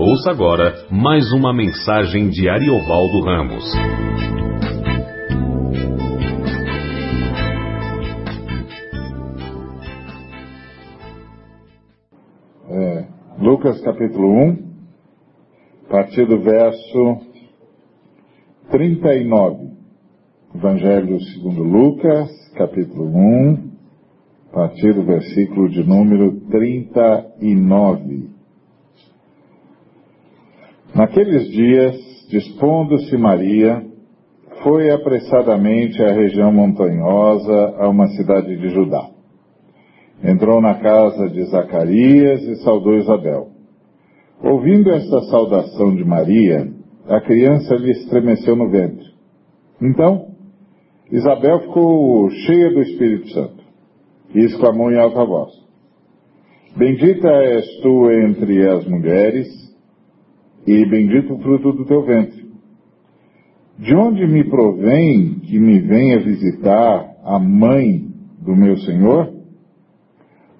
Ouça agora mais uma mensagem de Ariovaldo Ramos. É, Lucas capítulo 1, a partir do verso 39. Evangelho segundo Lucas, capítulo 1, a partir do versículo de número 39. Naqueles dias, dispondo-se Maria, foi apressadamente à região montanhosa, a uma cidade de Judá. Entrou na casa de Zacarias e saudou Isabel. Ouvindo esta saudação de Maria, a criança lhe estremeceu no ventre. Então, Isabel ficou cheia do Espírito Santo e exclamou em alta voz: Bendita és tu entre as mulheres, e bendito o fruto do teu ventre. De onde me provém que me venha visitar a mãe do meu Senhor?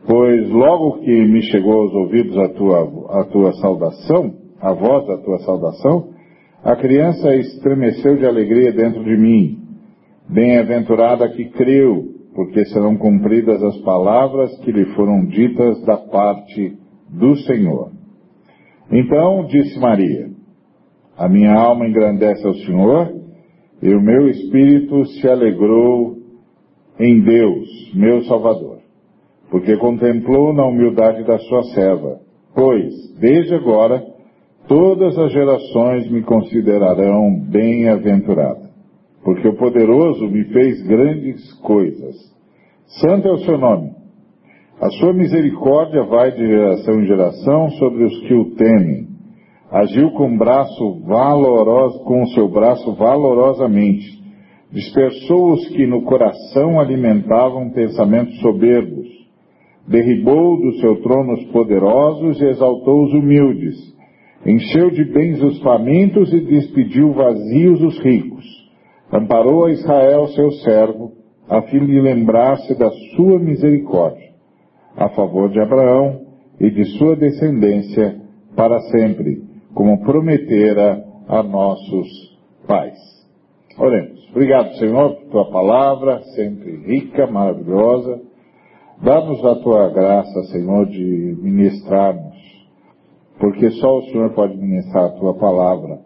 Pois logo que me chegou aos ouvidos a tua, a tua saudação, a voz da tua saudação, a criança estremeceu de alegria dentro de mim. Bem-aventurada que creu, porque serão cumpridas as palavras que lhe foram ditas da parte do Senhor. Então disse Maria: A minha alma engrandece ao Senhor, e o meu espírito se alegrou em Deus, meu Salvador, porque contemplou na humildade da sua serva. Pois, desde agora, todas as gerações me considerarão bem-aventurada, porque o poderoso me fez grandes coisas. Santo é o seu nome. A sua misericórdia vai de geração em geração sobre os que o temem. Agiu com braço valoroso, com o seu braço valorosamente. Dispersou os que no coração alimentavam pensamentos soberbos. Derribou do seu trono os poderosos e exaltou os humildes. Encheu de bens os famintos e despediu vazios os ricos. Amparou a Israel, seu servo, a fim de lembrar-se da sua misericórdia a favor de Abraão e de sua descendência para sempre, como prometera a nossos pais. Oremos. Obrigado, Senhor, por tua palavra, sempre rica, maravilhosa. Dá-nos a tua graça, Senhor, de ministrarmos, porque só o Senhor pode ministrar a tua palavra.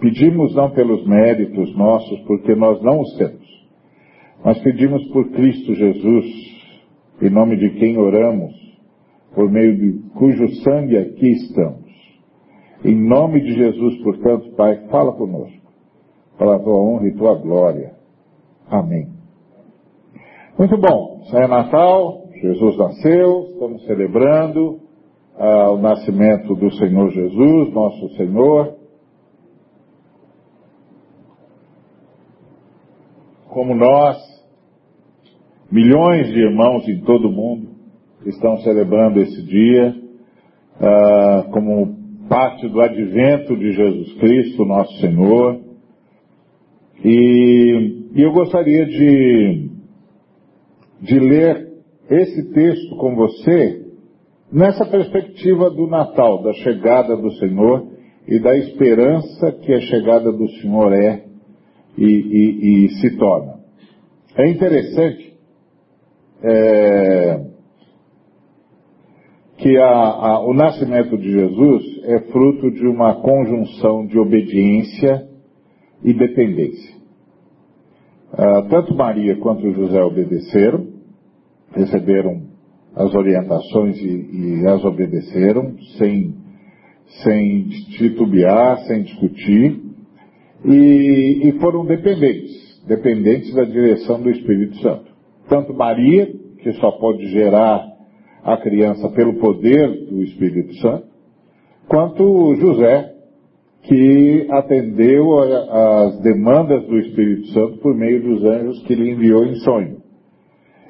Pedimos não pelos méritos nossos, porque nós não os temos, mas pedimos por Cristo Jesus, em nome de quem oramos, por meio de cujo sangue aqui estamos. Em nome de Jesus, portanto, Pai, fala conosco, para a tua honra e tua glória. Amém. Muito bom, já é Natal, Jesus nasceu, estamos celebrando ah, o nascimento do Senhor Jesus, nosso Senhor. Como nós, Milhões de irmãos em todo o mundo estão celebrando esse dia uh, como parte do advento de Jesus Cristo, nosso Senhor. E, e eu gostaria de, de ler esse texto com você nessa perspectiva do Natal, da chegada do Senhor e da esperança que a chegada do Senhor é e, e, e se torna. É interessante é, que a, a, o nascimento de Jesus é fruto de uma conjunção de obediência e dependência. Ah, tanto Maria quanto José obedeceram, receberam as orientações e, e as obedeceram, sem, sem titubear, sem discutir, e, e foram dependentes, dependentes da direção do Espírito Santo tanto Maria, que só pode gerar a criança pelo poder do Espírito Santo, quanto José, que atendeu às demandas do Espírito Santo por meio dos anjos que lhe enviou em sonho.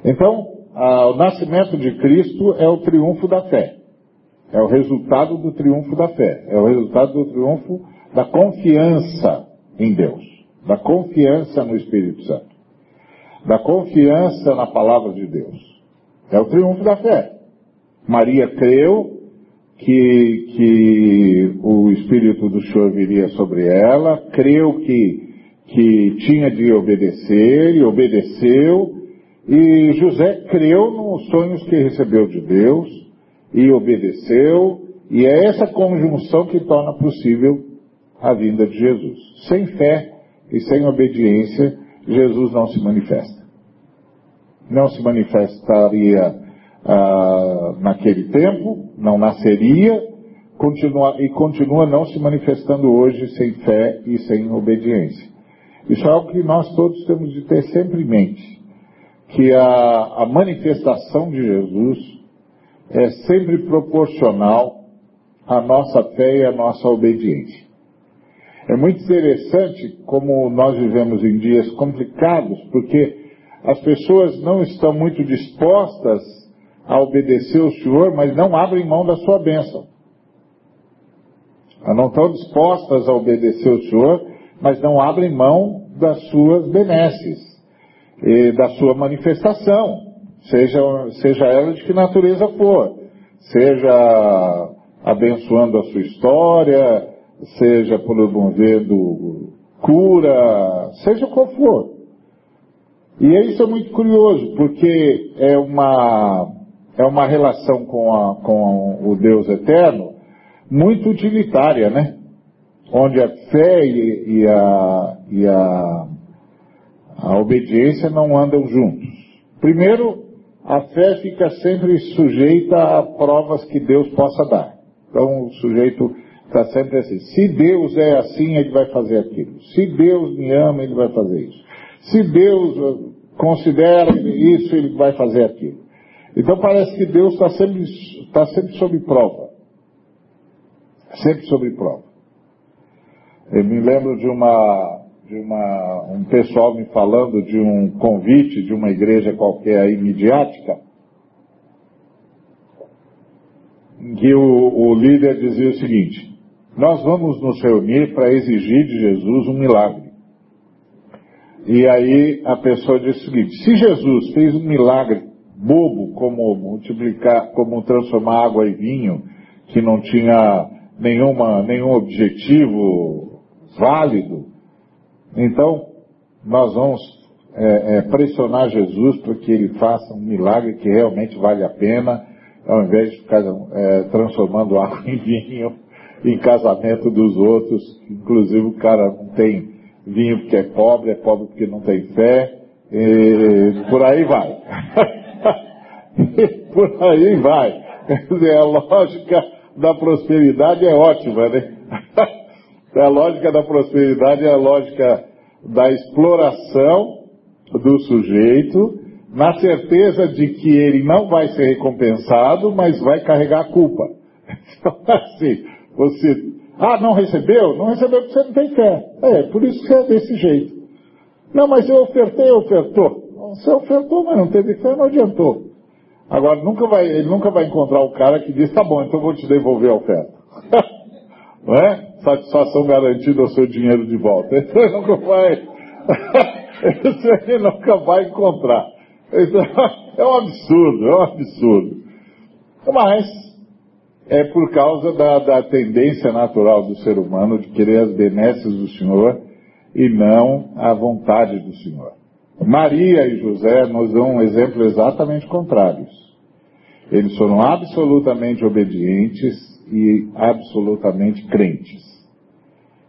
Então, o nascimento de Cristo é o triunfo da fé. É o resultado do triunfo da fé. É o resultado do triunfo da confiança em Deus. Da confiança no Espírito Santo da confiança na palavra de Deus. É o triunfo da fé. Maria creu, que, que o Espírito do Senhor viria sobre ela, creu que, que tinha de obedecer e obedeceu, e José creu nos sonhos que recebeu de Deus e obedeceu, e é essa conjunção que torna possível a vinda de Jesus. Sem fé e sem obediência, Jesus não se manifesta. Não se manifestaria ah, naquele tempo, não nasceria continua, e continua não se manifestando hoje sem fé e sem obediência. Isso é algo que nós todos temos de ter sempre em mente, que a, a manifestação de Jesus é sempre proporcional à nossa fé e à nossa obediência. É muito interessante como nós vivemos em dias complicados, porque as pessoas não estão muito dispostas a obedecer o Senhor, mas não abrem mão da sua bênção. Elas não estão dispostas a obedecer o Senhor, mas não abrem mão das suas benesses, da sua manifestação, seja, seja ela de que natureza for, seja abençoando a sua história, seja promovendo cura, seja qual for. E isso é muito curioso, porque é uma, é uma relação com, a, com o Deus eterno muito utilitária, né? Onde a fé e, e, a, e a, a obediência não andam juntos. Primeiro, a fé fica sempre sujeita a provas que Deus possa dar. Então, o sujeito Está sempre assim. Se Deus é assim, ele vai fazer aquilo. Se Deus me ama, ele vai fazer isso. Se Deus uh, considera isso, ele vai fazer aquilo. Então parece que Deus está sempre, está sempre sob prova. Sempre sob prova. Eu me lembro de uma, de uma, um pessoal me falando de um convite de uma igreja qualquer aí midiática, em que o, o líder dizia o seguinte, nós vamos nos reunir para exigir de Jesus um milagre. E aí a pessoa diz o seguinte: se Jesus fez um milagre bobo, como multiplicar, como transformar água em vinho, que não tinha nenhuma, nenhum objetivo válido, então nós vamos é, é, pressionar Jesus para que ele faça um milagre que realmente vale a pena, ao invés de ficar é, transformando água em vinho em casamento dos outros. Inclusive o cara não tem vinho porque é pobre, é pobre porque não tem fé, por aí vai. por aí vai. A lógica da prosperidade é ótima, né? a lógica da prosperidade é a lógica da exploração do sujeito, na certeza de que ele não vai ser recompensado, mas vai carregar a culpa. Então, assim, você, ah, não recebeu? Não recebeu porque você não tem fé. É, por isso que é desse jeito. Não, mas eu ofertei, ofertou. Você ofertou, mas não teve fé, não adiantou. Agora, nunca vai, ele nunca vai encontrar o cara que diz, tá bom, então eu vou te devolver a oferta. não é? Satisfação garantida ao seu dinheiro de volta. Então ele nunca vai, isso ele nunca vai encontrar. Então, é um absurdo, é um absurdo. Mas, é por causa da, da tendência natural do ser humano de querer as benesses do Senhor e não a vontade do Senhor. Maria e José nos dão um exemplo exatamente contrários. Eles foram absolutamente obedientes e absolutamente crentes.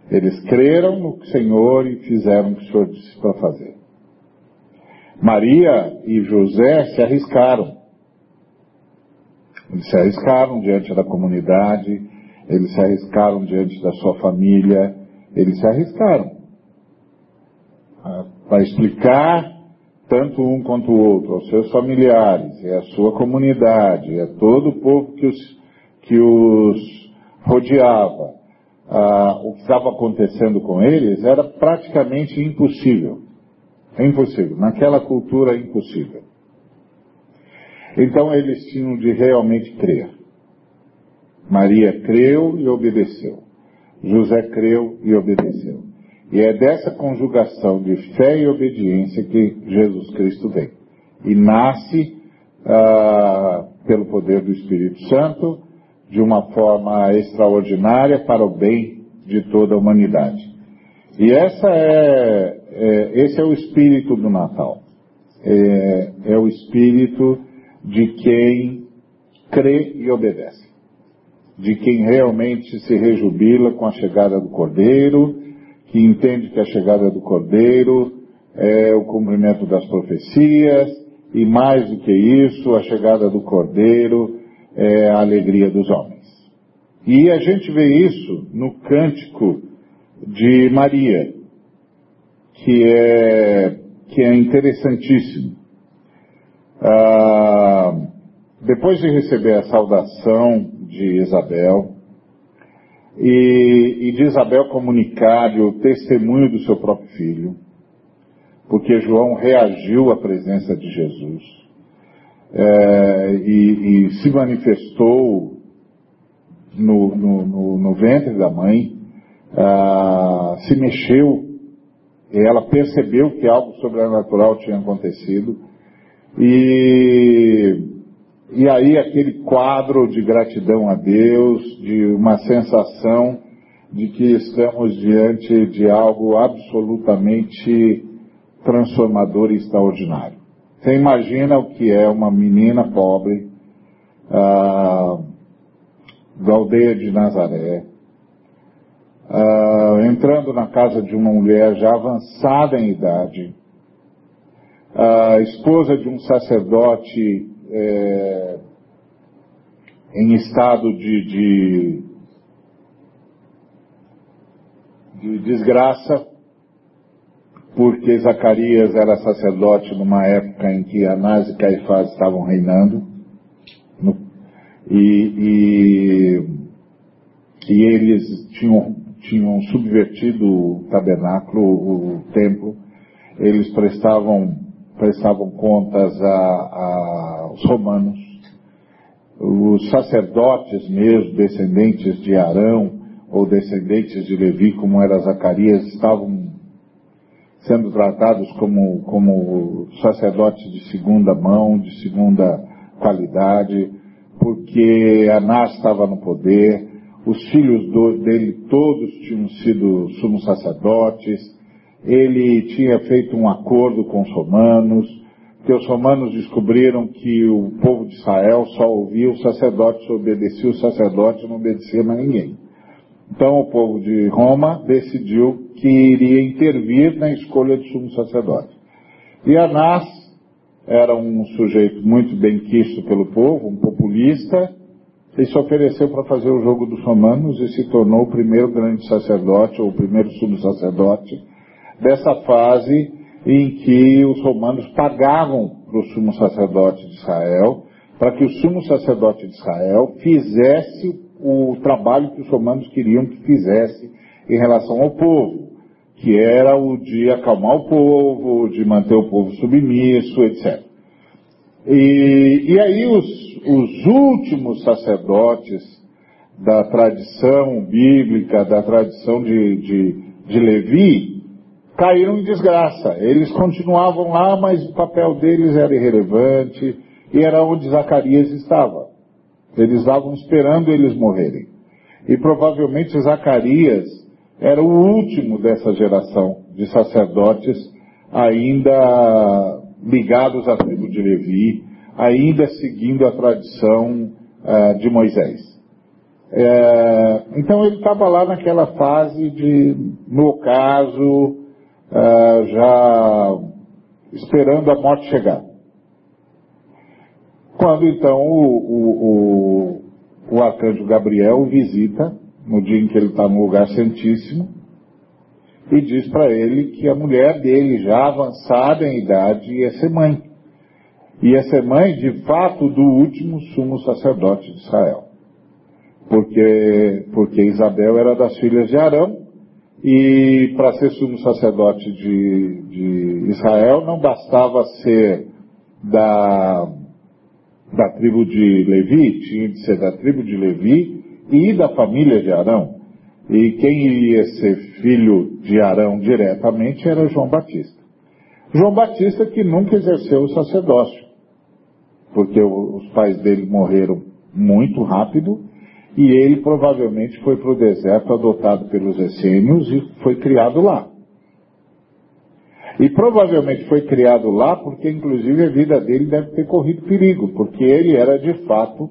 Eles creram no Senhor e fizeram o que o Senhor disse para fazer. Maria e José se arriscaram. Eles se arriscaram diante da comunidade, eles se arriscaram diante da sua família, eles se arriscaram para explicar tanto um quanto o outro aos seus familiares, e à sua comunidade, a todo o povo que os, que os rodeava, ah, o que estava acontecendo com eles era praticamente impossível. É impossível. Naquela cultura, é impossível. Então eles tinham de realmente crer. Maria creu e obedeceu. José creu e obedeceu. E é dessa conjugação de fé e obediência que Jesus Cristo vem. E nasce ah, pelo poder do Espírito Santo, de uma forma extraordinária para o bem de toda a humanidade. E essa é, é esse é o espírito do Natal. É, é o espírito de quem crê e obedece. De quem realmente se rejubila com a chegada do Cordeiro, que entende que a chegada do Cordeiro é o cumprimento das profecias, e mais do que isso, a chegada do Cordeiro é a alegria dos homens. E a gente vê isso no cântico de Maria, que é, que é interessantíssimo. Ah, depois de receber a saudação de Isabel, e, e de Isabel comunicar o testemunho do seu próprio filho, porque João reagiu à presença de Jesus é, e, e, se manifestou no, no, no, no ventre da mãe, ah, se mexeu, ela percebeu que algo sobrenatural tinha acontecido, e, e aí aquele quadro de gratidão a Deus, de uma sensação de que estamos diante de algo absolutamente transformador e extraordinário. Você imagina o que é uma menina pobre ah, da aldeia de Nazaré, ah, entrando na casa de uma mulher já avançada em idade, a esposa de um sacerdote é, em estado de, de, de desgraça, porque Zacarias era sacerdote numa época em que Anás e Caifás estavam reinando, no, e, e, e, eles tinham, tinham subvertido o tabernáculo, o, o templo, eles prestavam, prestavam contas aos romanos, os sacerdotes mesmo, descendentes de Arão, ou descendentes de Levi, como era Zacarias, estavam sendo tratados como, como sacerdotes de segunda mão, de segunda qualidade, porque Anás estava no poder, os filhos do, dele todos tinham sido sumos sacerdotes, ele tinha feito um acordo com os romanos, que os romanos descobriram que o povo de Israel só ouvia os sacerdotes, obedecia os sacerdotes, não obedecia mais ninguém. Então o povo de Roma decidiu que iria intervir na escolha de sumo sacerdote. E Anás era um sujeito muito bem quisto pelo povo, um populista, e se ofereceu para fazer o jogo dos romanos e se tornou o primeiro grande sacerdote, ou o primeiro sumo sacerdote, dessa fase em que os romanos pagavam para o sumo sacerdote de Israel, para que o sumo sacerdote de Israel fizesse o trabalho que os romanos queriam que fizesse em relação ao povo, que era o de acalmar o povo, de manter o povo submisso, etc. E, e aí os, os últimos sacerdotes da tradição bíblica, da tradição de, de, de Levi, caíram em desgraça. Eles continuavam lá, mas o papel deles era irrelevante e era onde Zacarias estava. Eles estavam esperando eles morrerem. E provavelmente Zacarias era o último dessa geração de sacerdotes ainda ligados à tribo de Levi, ainda seguindo a tradição uh, de Moisés. É, então ele estava lá naquela fase de, no ocaso, uh, já esperando a morte chegar. Quando então o, o, o, o arcanjo Gabriel visita, no dia em que ele está no lugar santíssimo, e diz para ele que a mulher dele, já avançada em idade, ia ser mãe. Ia ser mãe, de fato, do último sumo sacerdote de Israel. Porque, porque Isabel era das filhas de Arão, e para ser sumo sacerdote de, de Israel não bastava ser da, da tribo de Levi, tinha de ser da tribo de Levi e da família de Arão. E quem iria ser filho de Arão diretamente era João Batista. João Batista que nunca exerceu o sacerdócio, porque os pais dele morreram muito rápido E ele provavelmente foi para o deserto adotado pelos essênios e foi criado lá. E provavelmente foi criado lá porque, inclusive, a vida dele deve ter corrido perigo, porque ele era de fato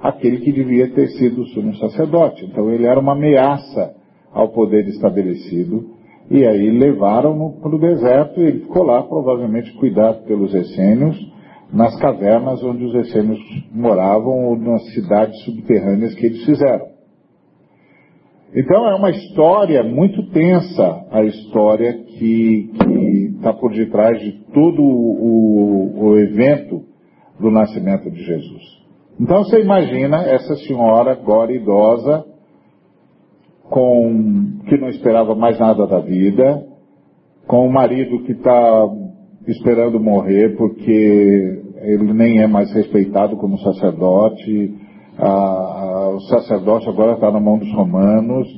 aquele que devia ter sido o sumo sacerdote. Então ele era uma ameaça ao poder estabelecido. E aí levaram-no para o deserto e ele ficou lá, provavelmente cuidado pelos essênios, nas cavernas onde os essênios moravam ou nas cidades subterrâneas que eles fizeram. Então é uma história muito tensa, a história que está por detrás de todo o, o, evento do nascimento de Jesus. Então você imagina essa senhora agora idosa, com que não esperava mais nada da vida, com o marido que está esperando morrer porque ele nem é mais respeitado como sacerdote, a, a, o sacerdote agora está na mão dos romanos,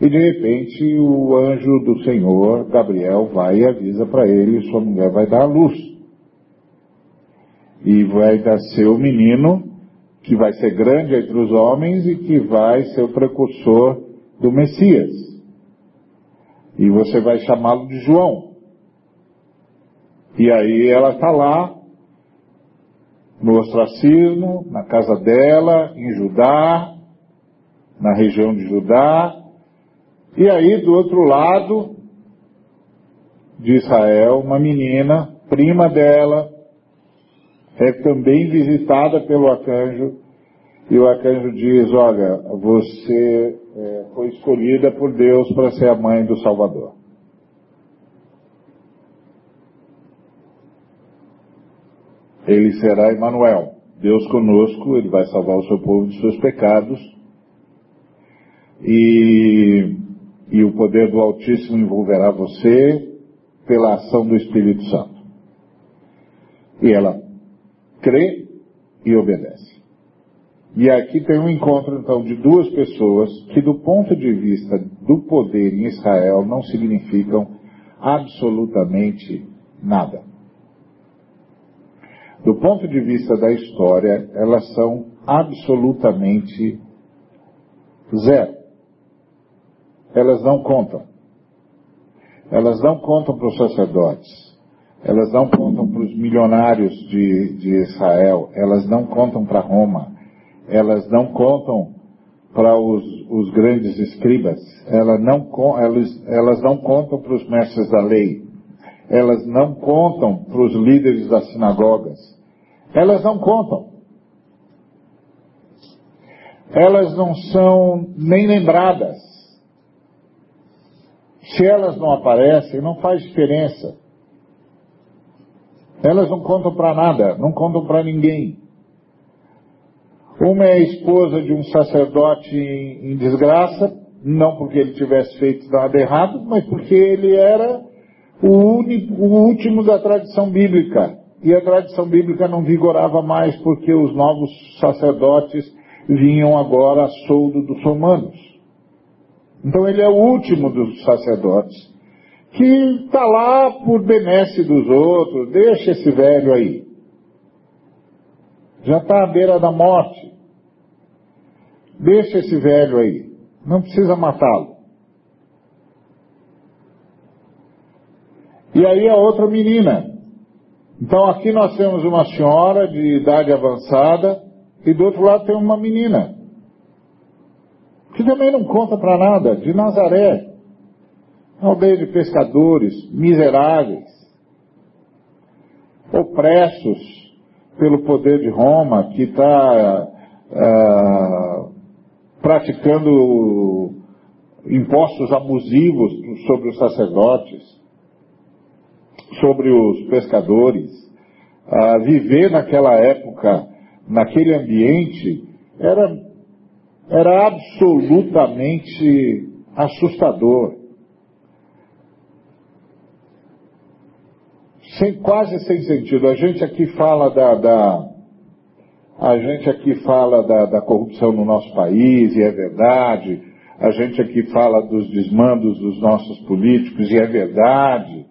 e de repente o anjo do Senhor, Gabriel, vai e avisa para ele, sua mulher vai dar a luz. E vai ser o menino que vai ser grande entre os homens e que vai ser o precursor do Messias. E você vai chamá-lo de João. E aí ela está lá, no ostracismo, na casa dela, em Judá, na região de Judá. E aí, do outro lado de Israel, uma menina, prima dela, é também visitada pelo arcanjo, e o arcanjo diz: Olha, você é, foi escolhida por Deus para ser a mãe do Salvador. Ele será Emmanuel, Deus conosco, ele vai salvar o seu povo de seus pecados. E, e o poder do Altíssimo envolverá você pela ação do Espírito Santo. E ela crê e obedece. E aqui tem um encontro, então, de duas pessoas que, do ponto de vista do poder em Israel, não significam absolutamente nada. Do ponto de vista da história, elas são absolutamente zero. Elas não contam. Elas não contam para os sacerdotes. Elas não contam para os milionários de, de Israel, elas não contam para Roma, elas não contam para os, os grandes escribas, elas não, elas, elas não contam para os mestres da lei, elas não contam para os líderes das sinagogas, elas não contam. Elas não são nem lembradas. Se elas não aparecem, não faz diferença. Elas não contam para nada, não contam para ninguém. Uma é a esposa de um sacerdote em, em desgraça, não porque ele tivesse feito nada errado, mas porque ele era o, único, o último da tradição bíblica. E a tradição bíblica não vigorava mais porque os novos sacerdotes vinham agora a soldo dos romanos. Então ele é o último dos sacerdotes que está lá por benesse dos outros, deixa esse velho aí. Já está à beira da morte. Deixa esse velho aí. Não precisa matá-lo. E aí a outra menina. Então aqui nós temos uma senhora de idade avançada e do outro lado tem uma menina. Que também não conta para nada, de Nazaré aldeia de pescadores, miseráveis, opressos pelo poder de Roma, que está ah, praticando impostos abusivos sobre os sacerdotes, sobre os pescadores. Ah, viver naquela época, naquele ambiente, era, era absolutamente assustador. sem, quase sem sentido. A gente aqui fala da, da a gente aqui fala da, da, corrupção no nosso país, e é verdade. A gente aqui fala dos desmandos dos nossos políticos, e é verdade.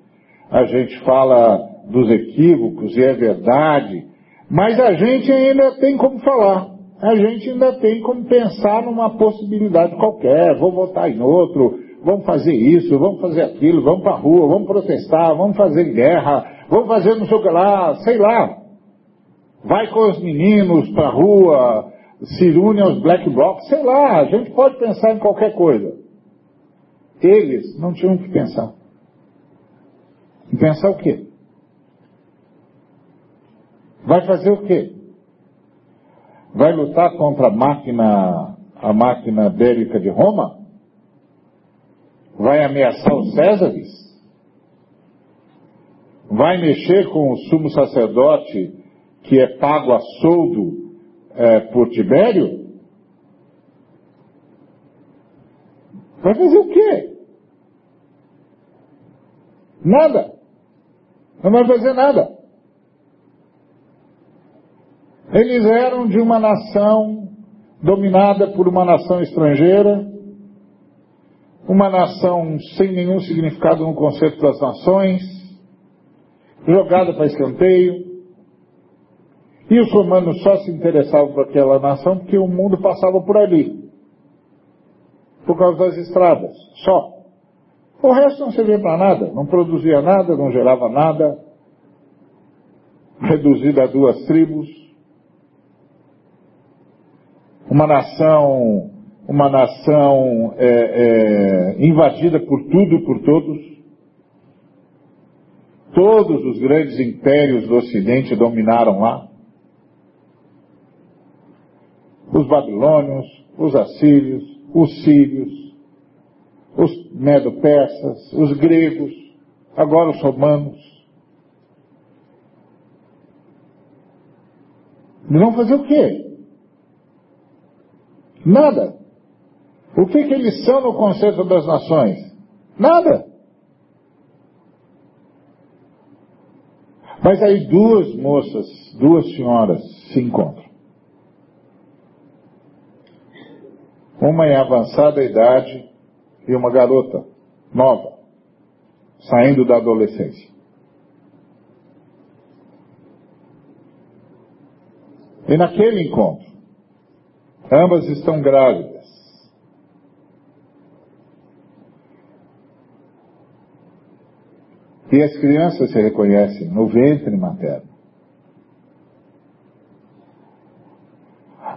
A gente fala dos equívocos, e é verdade. Mas a gente ainda tem como falar. a gente ainda tem como pensar numa possibilidade qualquer, vou votar em outro, vamos fazer isso, vamos fazer aquilo, vamos para a rua, vamos protestar, vamos fazer guerra, vamos fazer não sei o que lá, sei lá. Vai com os meninos para a rua, se une aos black blocs, sei lá, a gente pode pensar em qualquer coisa. Eles não tinham que pensar. Em pensar o quê? Vai fazer o quê? Vai lutar contra a máquina, a máquina bélica de Roma? Vai ameaçar os Césares? Vai mexer com o sumo sacerdote que é pago a soldo é, por Tibério? Vai fazer o quê? Nada. Não vai fazer nada. Eles eram de uma nação dominada por uma nação estrangeira, uma nação sem nenhum significado no conceito das nações, jogada para escanteio. E os romanos só se interessavam por aquela nação porque o mundo passava por ali, por causa das estradas, só. O resto não servia para nada, não produzia nada, não gerava nada, reduzido a duas tribos uma nação, uma nação é, é, invadida por tudo e por todos. Todos os grandes impérios do Ocidente dominaram lá. Os babilônios, os assírios, os sírios, os medo-persas, os gregos, agora os romanos. E vão fazer o quê? Nada. O que, que eles são no conceito das nações? Nada. Mas aí duas moças, duas senhoras se encontram. Uma em avançada idade e uma garota nova, saindo da adolescência. E naquele encontro, Ambas estão grávidas. E as crianças se reconhecem no ventre materno.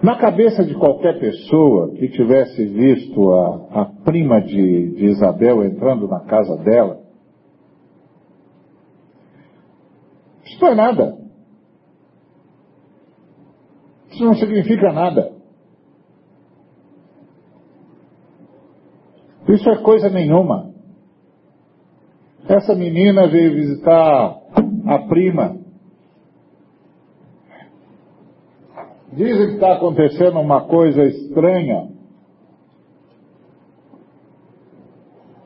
Na cabeça de qualquer pessoa que tivesse visto a, a prima de, de Isabel entrando na casa dela, isso não é nada. Isso não significa nada. Isso é coisa nenhuma. Essa menina veio visitar a prima. Dizem que está acontecendo uma coisa estranha.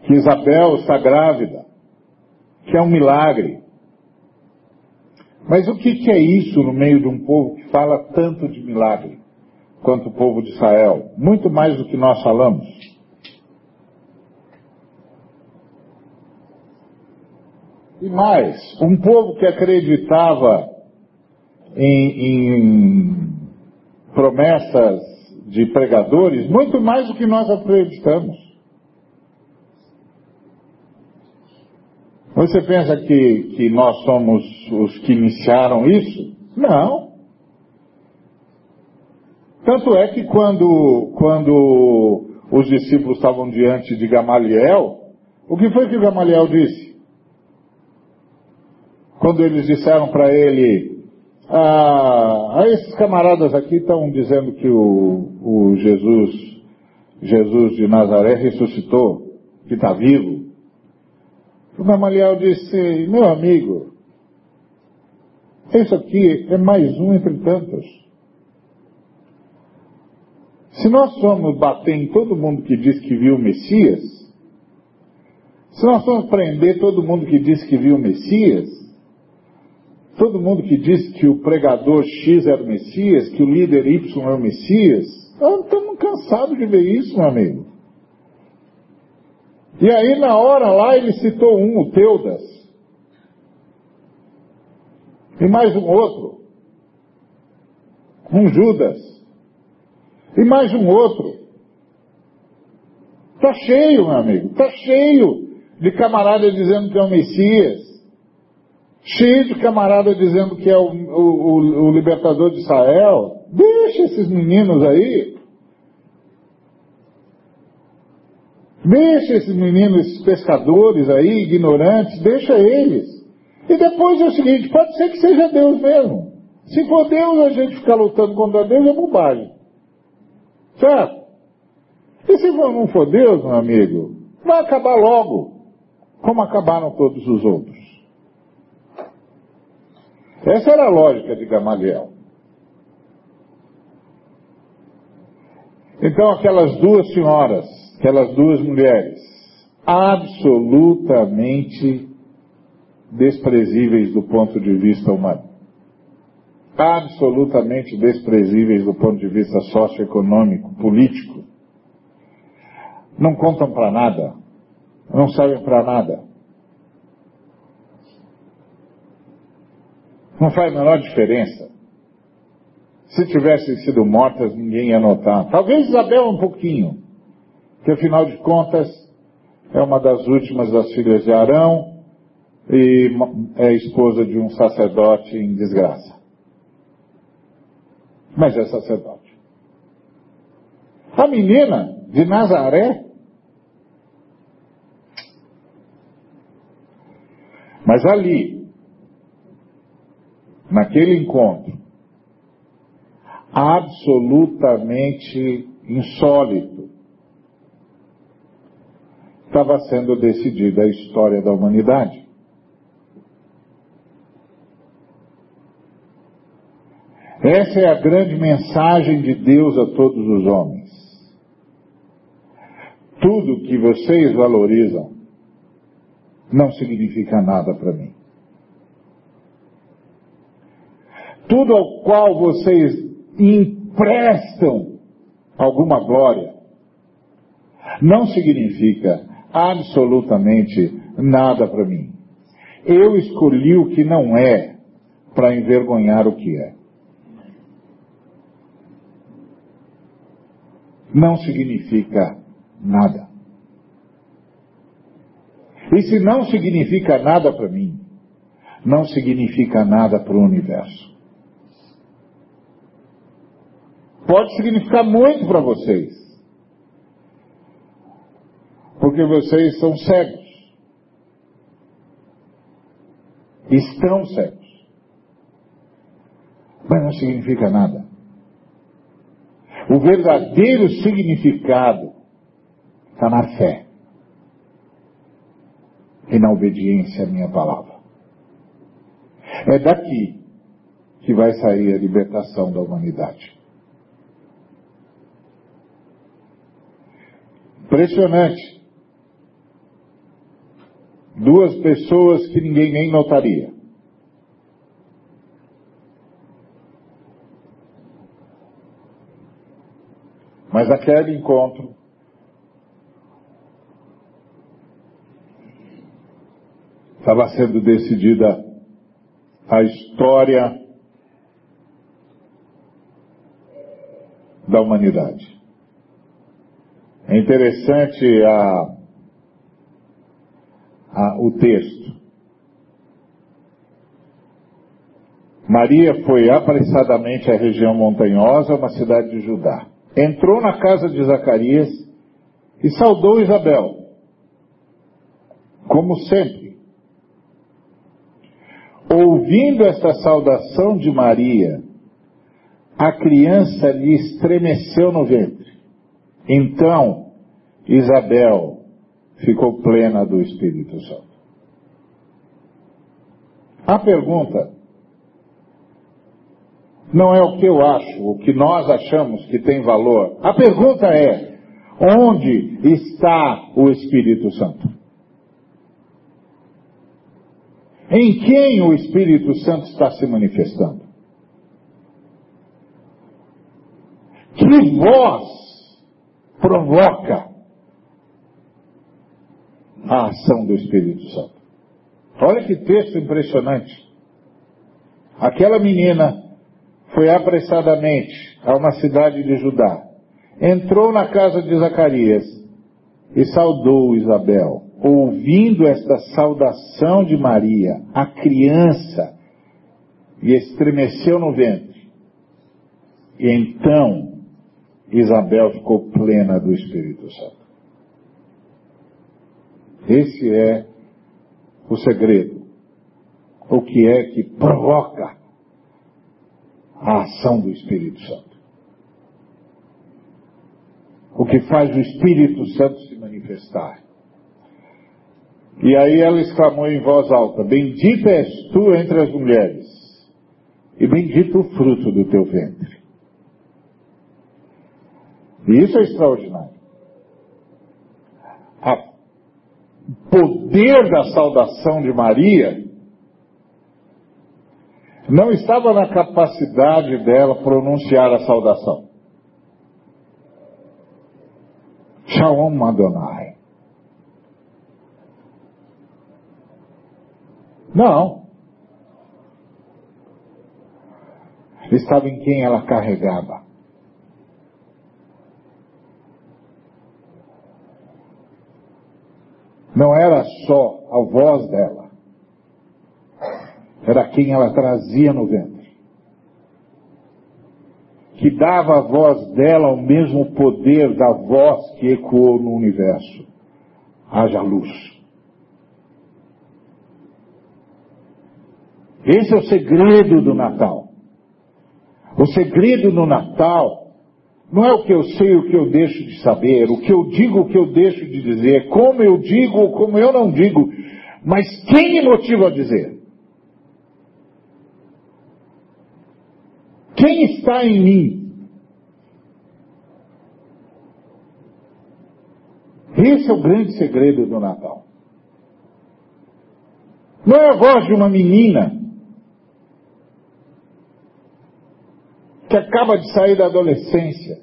Que Isabel está grávida. Que é um milagre. Mas o que, que é isso no meio de um povo que fala tanto de milagre quanto o povo de Israel? Muito mais do que nós falamos. E mais, um povo que acreditava em, em promessas de pregadores, muito mais do que nós acreditamos. Você pensa que, que nós somos os que iniciaram isso? Não. Tanto é que quando, quando os discípulos estavam diante de Gamaliel, o que foi que Gamaliel disse? quando eles disseram para ele, ah, esses camaradas aqui estão dizendo que o, o Jesus, Jesus de Nazaré ressuscitou, que está vivo. O Gamaliel disse, meu amigo, isso aqui é mais um entre tantos. Se nós formos bater em todo mundo que diz que viu o Messias, se nós formos prender todo mundo que diz que viu o Messias, Todo mundo que diz que o pregador X era o Messias, que o líder Y é o Messias, estamos cansados de ver isso, meu amigo. E aí, na hora lá, ele citou um, o Teudas. E mais um outro. Um Judas. E mais um outro. Está cheio, meu amigo, está cheio de camarada dizendo que é o Messias. Cheio de camarada dizendo que é o, o, o libertador de Israel. Deixa esses meninos aí. Deixa esses meninos, esses pescadores aí, ignorantes, deixa eles. E depois é o seguinte, pode ser que seja Deus mesmo. Se for Deus, a gente ficar lutando contra Deus é bobagem. Certo? E se não for Deus, meu amigo, vai acabar logo, como acabaram todos os outros. Essa era a lógica de Gamaliel. Então aquelas duas senhoras, aquelas duas mulheres, absolutamente desprezíveis do ponto de vista humano. Absolutamente desprezíveis do ponto de vista socioeconômico, político. Não contam para nada. Não servem para nada. Não faz a menor diferença. Se tivessem sido mortas, ninguém ia notar. Talvez Isabel um pouquinho, que afinal de contas é uma das últimas das filhas de Arão e é esposa de um sacerdote em desgraça. Mas é sacerdote. A menina de Nazaré, mas ali, naquele encontro, absolutamente insólito. Estava sendo decidida a história da humanidade. Essa é a grande mensagem de Deus a todos os homens. Tudo que vocês valorizam não significa nada para mim. Tudo ao qual vocês emprestam alguma glória, não significa absolutamente nada para mim. Eu escolhi o que não é para envergonhar o que é. Não significa nada. E se não significa nada para mim, não significa nada para o universo. Pode significar muito para vocês. Porque vocês são cegos. Estão cegos. Mas não significa nada. O verdadeiro significado está na fé e na obediência à minha palavra. É daqui que vai sair a libertação da humanidade. Impressionante. Duas pessoas que ninguém nem notaria. Mas aquele encontro estava sendo decidida a história da humanidade. É interessante a, a, o texto. Maria foi apressadamente à região montanhosa, uma cidade de Judá. Entrou na casa de Zacarias e saudou Isabel, como sempre. Ouvindo esta saudação de Maria, a criança lhe estremeceu no ventre. Então, Isabel ficou plena do Espírito Santo. A pergunta não é o que eu acho, o que nós achamos que tem valor. A pergunta é: onde está o Espírito Santo? Em quem o Espírito Santo está se manifestando? Que voz provoca a ação do Espírito Santo. Olha que texto impressionante. Aquela menina foi apressadamente a uma cidade de Judá. entrou na casa de Zacarias e saudou Isabel. Ouvindo esta saudação de Maria, a criança lhe estremeceu no ventre. E então Isabel ficou plena do Espírito Santo. Esse é o segredo. O que é que provoca a ação do Espírito Santo? O que faz o Espírito Santo se manifestar? E aí ela exclamou em voz alta: Bendita és tu entre as mulheres, e bendito o fruto do teu ventre. E isso é extraordinário. O poder da saudação de Maria não estava na capacidade dela pronunciar a saudação. Shalom Adonai. Não. Estava em quem ela carregava. Não era só a voz dela, era quem ela trazia no ventre. Que dava à voz dela o mesmo poder da voz que ecoou no universo. Haja luz. Esse é o segredo do Natal. O segredo no Natal não é o que eu sei, o que eu deixo de saber, o que eu digo, o que eu deixo de dizer, como eu digo, como eu não digo, mas quem me motiva a dizer? Quem está em mim? Esse é o grande segredo do Natal. Não é a voz de uma menina que acaba de sair da adolescência.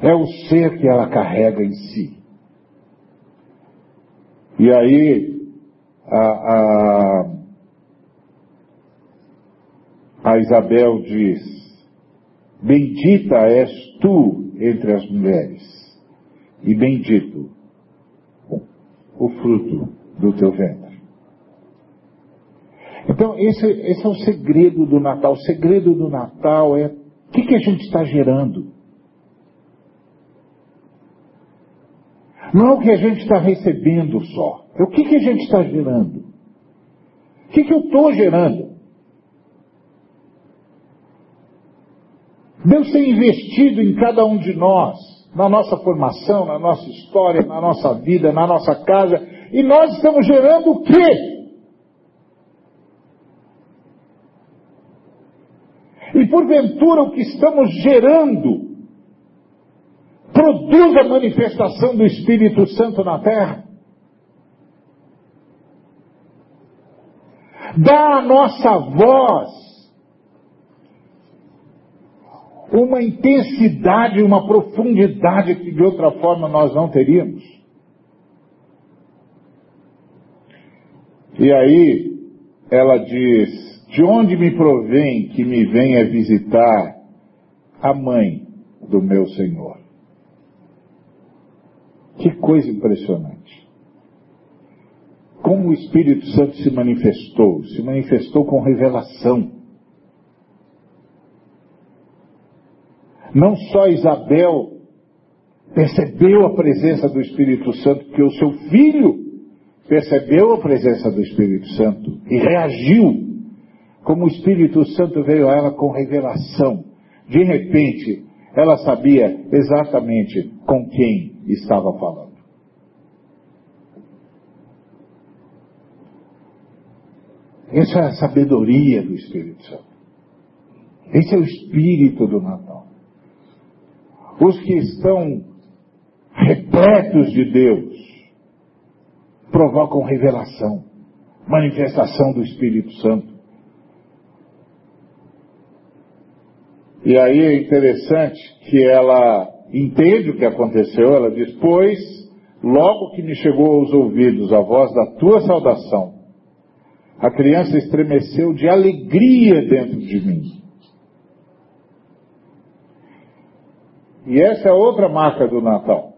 É o ser que ela carrega em si. E aí, a, a, a Isabel diz: Bendita és tu entre as mulheres, e bendito o fruto do teu ventre. Então, esse, esse, é o segredo do Natal. O segredo do Natal é o que, que a gente está gerando. Não é o que a gente está recebendo só. É o que, que a gente está gerando. O que, que eu estou gerando? Deus tem investido em cada um de nós, na nossa formação, na nossa história, na nossa vida, na nossa casa, e nós estamos gerando o quê? E porventura o que estamos gerando produz a manifestação do Espírito Santo na terra? Dá a nossa voz uma intensidade, uma profundidade que de outra forma nós não teríamos. E aí ela diz: de onde me provém que me venha visitar a mãe do meu Senhor? Que coisa impressionante. Como o Espírito Santo se manifestou? Se manifestou com revelação. Não só Isabel percebeu a presença do Espírito Santo, que o seu filho percebeu a presença do Espírito Santo e reagiu como o Espírito Santo veio a ela com revelação. De repente, ela sabia exatamente com quem estava falando. Essa é a sabedoria do Espírito Santo. Esse é o espírito do Natal. Os que estão repletos de Deus provocam revelação, manifestação do Espírito Santo. E aí é interessante que ela entende o que aconteceu, ela diz, pois, logo que me chegou aos ouvidos a voz da tua saudação, a criança estremeceu de alegria dentro de mim. E essa é outra marca do Natal.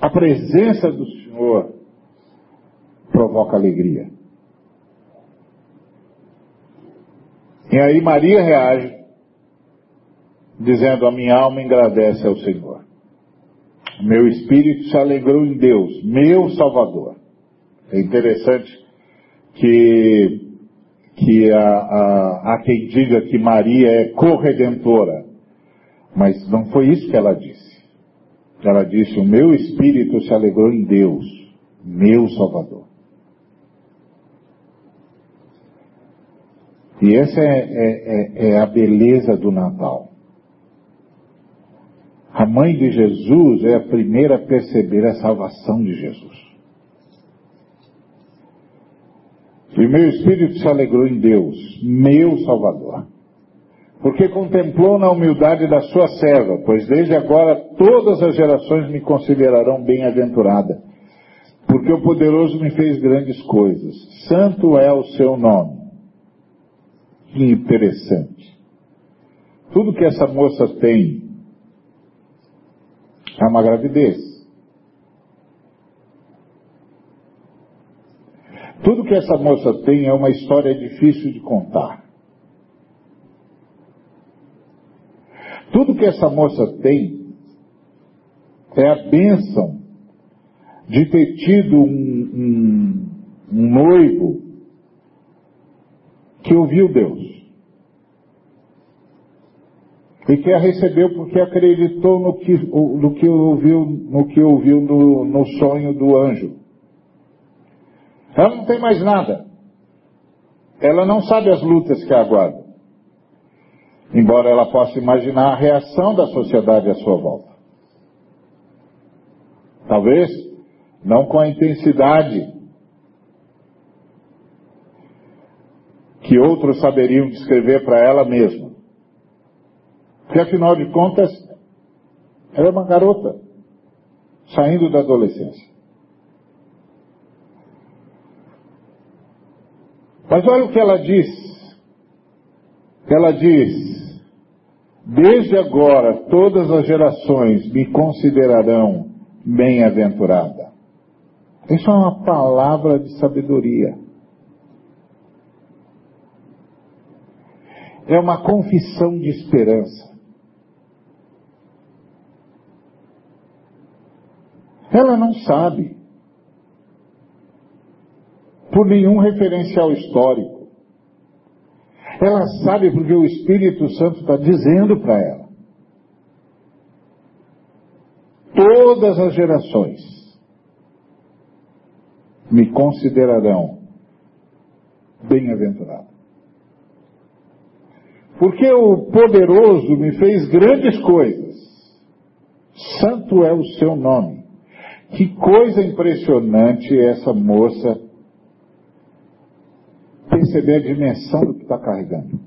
A presença do Senhor provoca alegria. E aí Maria reage, dizendo: A minha alma engrandece ao Senhor. Meu espírito se alegrou em Deus, meu Salvador. É interessante que, que há, há, há quem diga que Maria é corredentora, mas não foi isso que ela disse. Ela disse: O meu espírito se alegrou em Deus, meu Salvador. E essa é, é, é, é a beleza do Natal. A mãe de Jesus é a primeira a perceber a salvação de Jesus. E meu espírito se alegrou em Deus, meu Salvador, porque contemplou na humildade da sua serva, pois desde agora todas as gerações me considerarão bem-aventurada, porque o poderoso me fez grandes coisas. Santo é o seu nome. Que interessante. Tudo que essa moça tem é uma gravidez. Tudo que essa moça tem é uma história difícil de contar. Tudo que essa moça tem é a bênção de ter tido um, um, um noivo que ouviu Deus e que a recebeu porque acreditou no que, no que ouviu, no, que ouviu no, no sonho do anjo. Ela não tem mais nada. Ela não sabe as lutas que a aguardam. Embora ela possa imaginar a reação da sociedade à sua volta. Talvez não com a intensidade que outros saberiam descrever para ela mesma. Porque afinal de contas, ela é uma garota, saindo da adolescência. Mas olha o que ela diz. Ela diz: Desde agora todas as gerações me considerarão bem-aventurada. Isso é uma palavra de sabedoria. É uma confissão de esperança. Ela não sabe. Por nenhum referencial histórico. Ela sabe porque o Espírito Santo está dizendo para ela. Todas as gerações me considerarão bem-aventurado. Porque o poderoso me fez grandes coisas. Santo é o seu nome. Que coisa impressionante essa moça perceber a dimensão do que está carregando.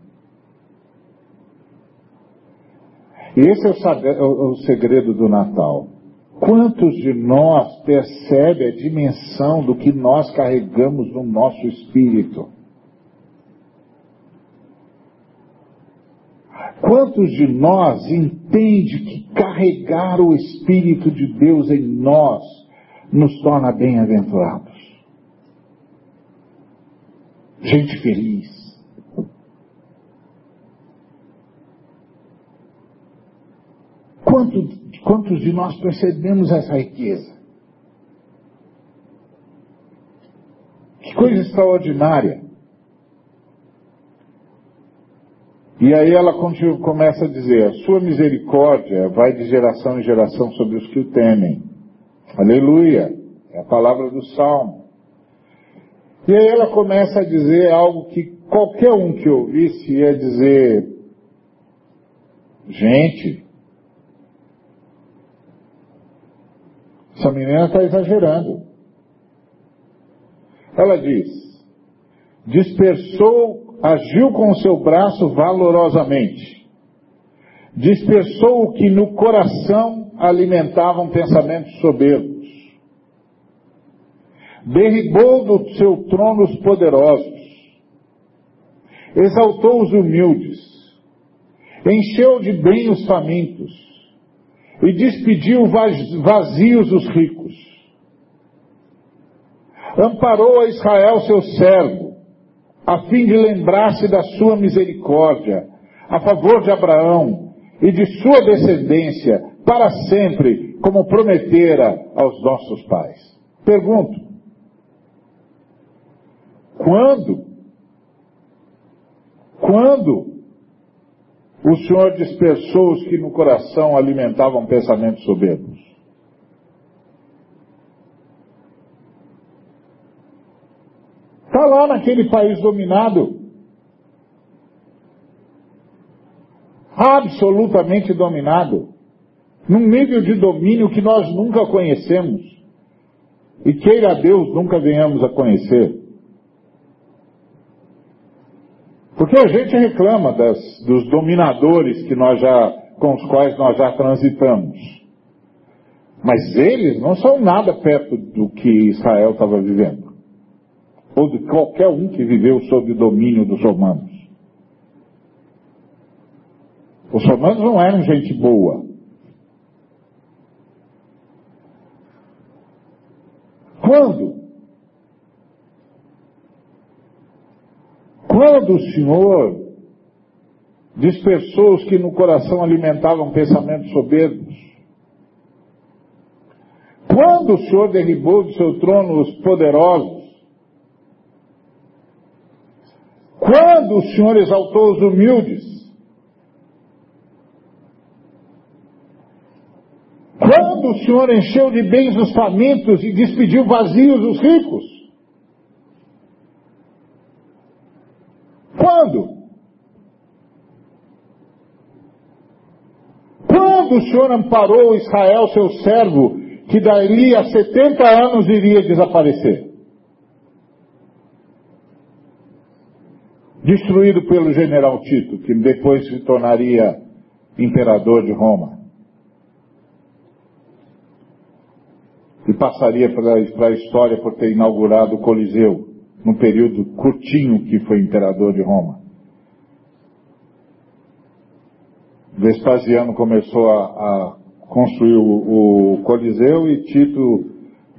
E esse é o, segredo do Natal. Quantos de nós percebe a dimensão do que nós carregamos no nosso espírito? Quantos de nós entende que carregar o Espírito de Deus em nós nos torna bem-aventurados? Gente feliz. Quanto, quantos de nós percebemos essa riqueza? Que coisa extraordinária. E aí ela começa a dizer: a sua misericórdia vai de geração em geração sobre os que o temem. Aleluia! É a palavra do Salmo. E aí ela começa a dizer algo que qualquer um que ouvisse ia dizer: gente, essa menina está exagerando. Ela diz: dispersou agiu com o seu braço valorosamente. Dispersou o que no coração alimentavam pensamentos soberbos. Derribou do seu trono os poderosos. Exaltou os humildes. Encheu de bem os famintos. e despediu vazios os ricos. Amparou a Israel, seu servo, a fim de lembrar-se da sua misericórdia, a favor de Abraão e de sua descendência, para sempre, como prometera aos nossos pais. Pergunto: quando? Quando o Senhor dispersou os que no coração alimentavam pensamentos soberbos? Está lá naquele país dominado. Absolutamente dominado. Num nível de domínio que nós nunca conhecemos. E queira Deus nunca venhamos a conhecer. Porque a gente reclama das, dos dominadores que nós já, com os quais nós já transitamos. Mas eles não são nada perto do que Israel estava vivendo. Ou de qualquer um que viveu sob o domínio dos romanos. Os romanos não eram gente boa. Quando Quando o Senhor dispersou os que no coração alimentavam pensamentos soberbos? Quando o Senhor derribou do seu trono os poderosos? Quando o Senhor exaltou os humildes? Quando o Senhor encheu de bens os famintos e despediu vazios os ricos? Quando? Quando o Senhor amparou Israel, seu servo, que dali a 70 anos iria desaparecer? Destruído pelo general Tito, que depois se tornaria imperador de Roma. E passaria para a história por ter inaugurado o Coliseu no período curtinho que foi imperador de Roma. Vespasiano começou a, a construir o, o Coliseu e Tito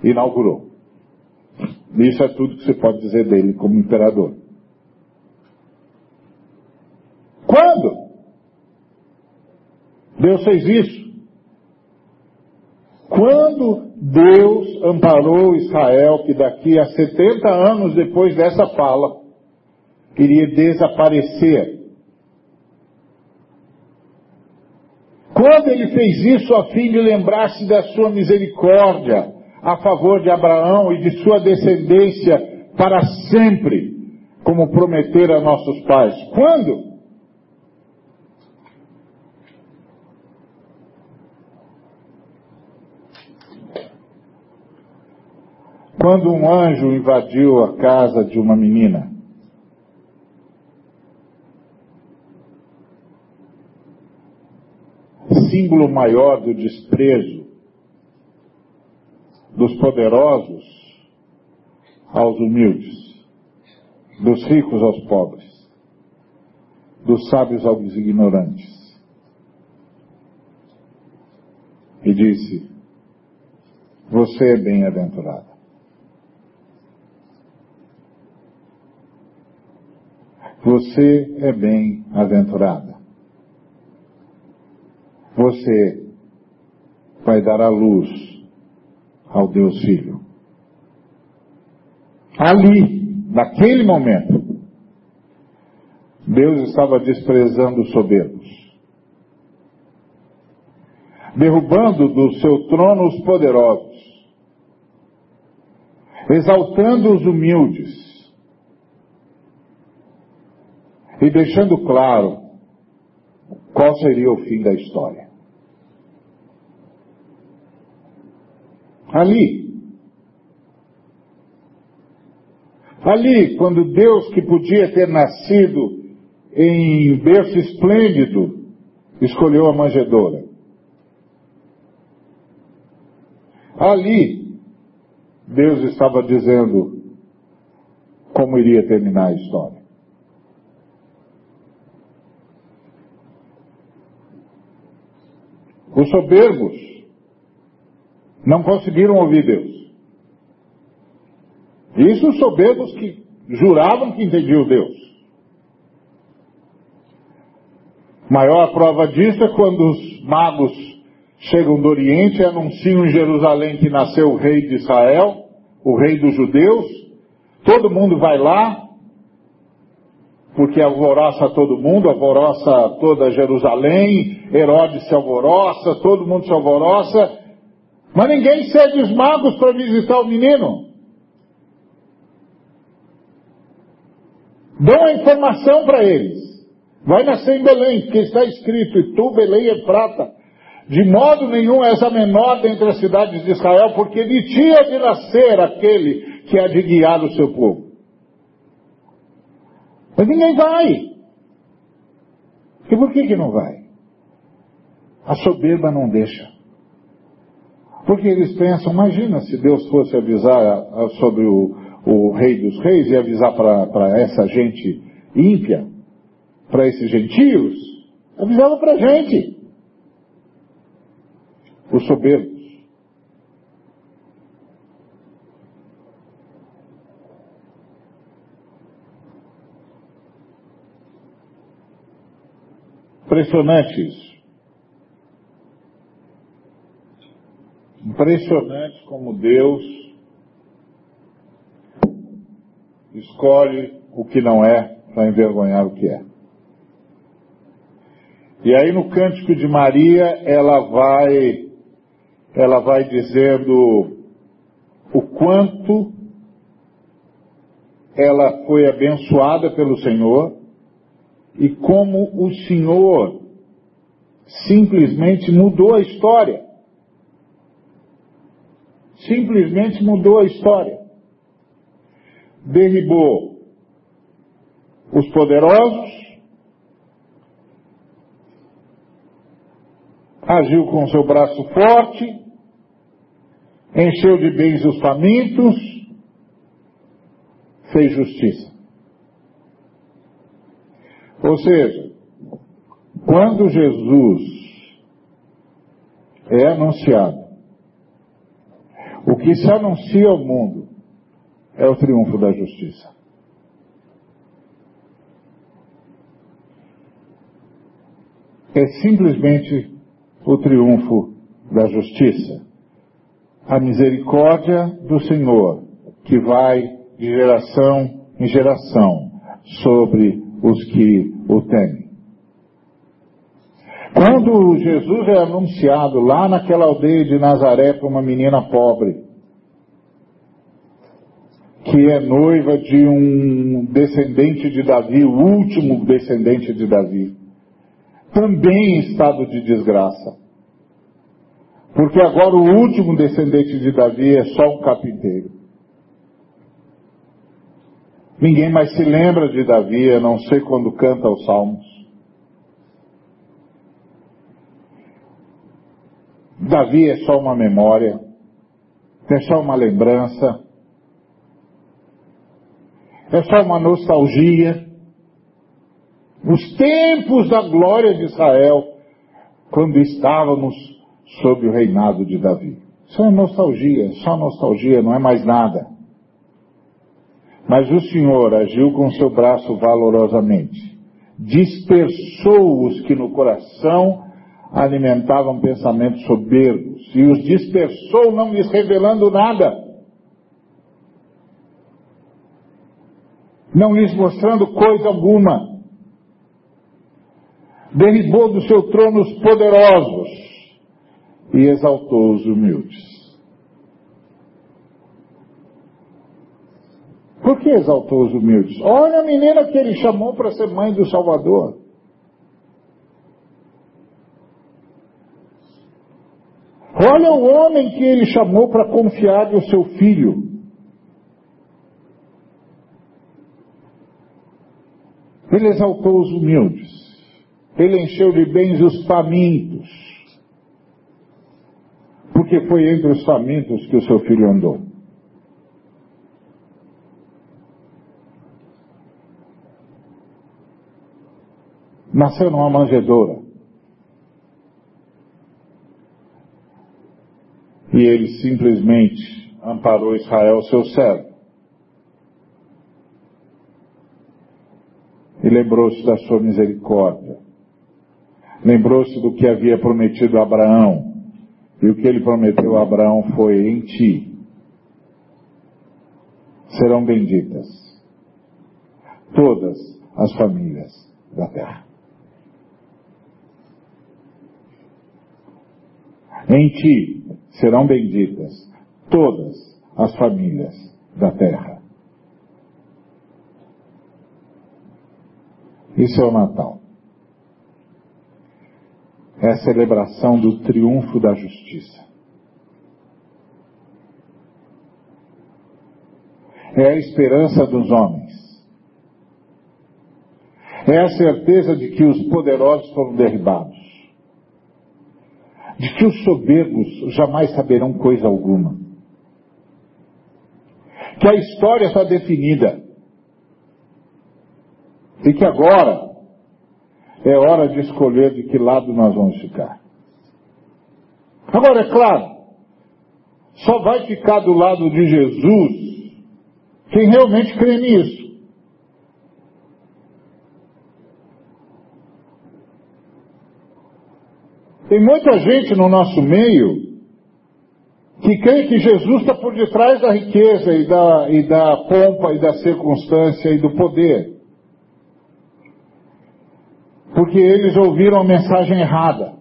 inaugurou. Isso é tudo que você pode dizer dele como imperador. Quando? Deus fez isso. Quando Deus amparou Israel que daqui a 70 anos depois dessa fala iria desaparecer. Quando ele fez isso a fim de lembrar-se da sua misericórdia a favor de Abraão e de sua descendência para sempre, como prometer a nossos pais. Quando? Quando um anjo invadiu a casa de uma menina. Símbolo maior do desprezo dos poderosos aos humildes, dos ricos aos pobres, dos sábios aos ignorantes. E disse: Você é bem-aventurado. Você é bem-aventurada. Você vai dar a luz ao Deus Filho. Ali, naquele momento, Deus estava desprezando os soberbos, derrubando do seu trono os poderosos, exaltando os humildes, e deixando claro qual seria o fim da história. Ali, ali, quando Deus que podia ter nascido em berço esplêndido, escolheu a manjedoura. Ali, Deus estava dizendo como iria terminar a história. Os soberbos não conseguiram ouvir Deus. Isso os soberbos que juravam que entendiam Deus. Maior prova disso é quando os magos chegam do Oriente e anunciam em Jerusalém que nasceu o rei de Israel, o rei dos judeus. Todo mundo vai lá, porque alvoroça todo mundo, alvoroça toda Jerusalém, Herodes se alvoroça, todo mundo se alvoroça, mas ninguém cede os magos para visitar o menino. Dão a informação para eles. Vai nascer em Belém, porque está escrito, e tu, Belém, é prata. De modo nenhum és a menor dentre as cidades de Israel, porque de ti é de nascer aquele que há de guiar o seu povo. Mas ninguém vai. E por que que não vai? A soberba não deixa. Porque eles pensam, imagina se Deus fosse avisar sobre o, o rei dos reis e avisar para essa gente ímpia, para esses gentios, avisava para a gente. Os soberbos. Impressionante isso. Impressionante como Deus escolhe o que não é para envergonhar o que é. E aí no cântico de Maria ela vai ela vai dizendo o quanto ela foi abençoada pelo Senhor e como o Senhor simplesmente mudou a história. Simplesmente mudou a história. Derribou os poderosos, agiu com seu braço forte, encheu de bens os famintos, fez justiça. Ou seja, quando Jesus é anunciado, o que se anuncia ao mundo é o triunfo da justiça. É simplesmente o triunfo da justiça. A misericórdia do Senhor, que vai de geração em geração sobre os que o temem. Quando Jesus é anunciado lá naquela aldeia de Nazaré para uma menina pobre, que é noiva de um descendente de Davi, o último descendente de Davi, também em estado de desgraça. Porque agora o último descendente de Davi é só um carpinteiro. Ninguém mais se lembra de Davi, a não ser quando canta os salmos. Davi é só uma memória, é só uma lembrança, é só uma nostalgia os tempos da glória de Israel, quando estávamos sob o reinado de Davi. Isso é nostalgia, só nostalgia, não é mais nada. Mas o Senhor agiu com seu braço valorosamente, dispersou os que no coração alimentavam pensamentos soberbos, e os dispersou, não lhes revelando nada, não lhes mostrando coisa alguma. Derribou do seu trono os poderosos e exaltou os humildes. Por que exaltou os humildes? Olha a menina que ele chamou para ser mãe do Salvador. Olha o homem que ele chamou para confiar o seu filho. Ele exaltou os humildes. Ele encheu de bens os famintos. Porque foi entre os famintos que o seu filho andou. Nasceu numa manjedoura. ele simplesmente amparou Israel, seu servo. E lembrou-se da sua misericórdia. Lembrou-se do que havia prometido a Abraão. E o que ele prometeu a Abraão foi: em ti serão benditas todas as famílias da terra. Em ti serão benditas todas as famílias da terra. Isso é o Natal. É a celebração do triunfo da justiça. É a esperança dos homens. É a certeza de que os poderosos foram derribados de que os soberbos jamais saberão coisa alguma. Que a história está definida. E que agora é hora de escolher de que lado nós vamos ficar. Agora, é claro, só vai ficar do lado de Jesus quem realmente crê nisso. Tem muita gente no nosso meio que crê que Jesus está por detrás da riqueza e da, e da pompa e da circunstância e do poder. Porque eles ouviram a mensagem errada.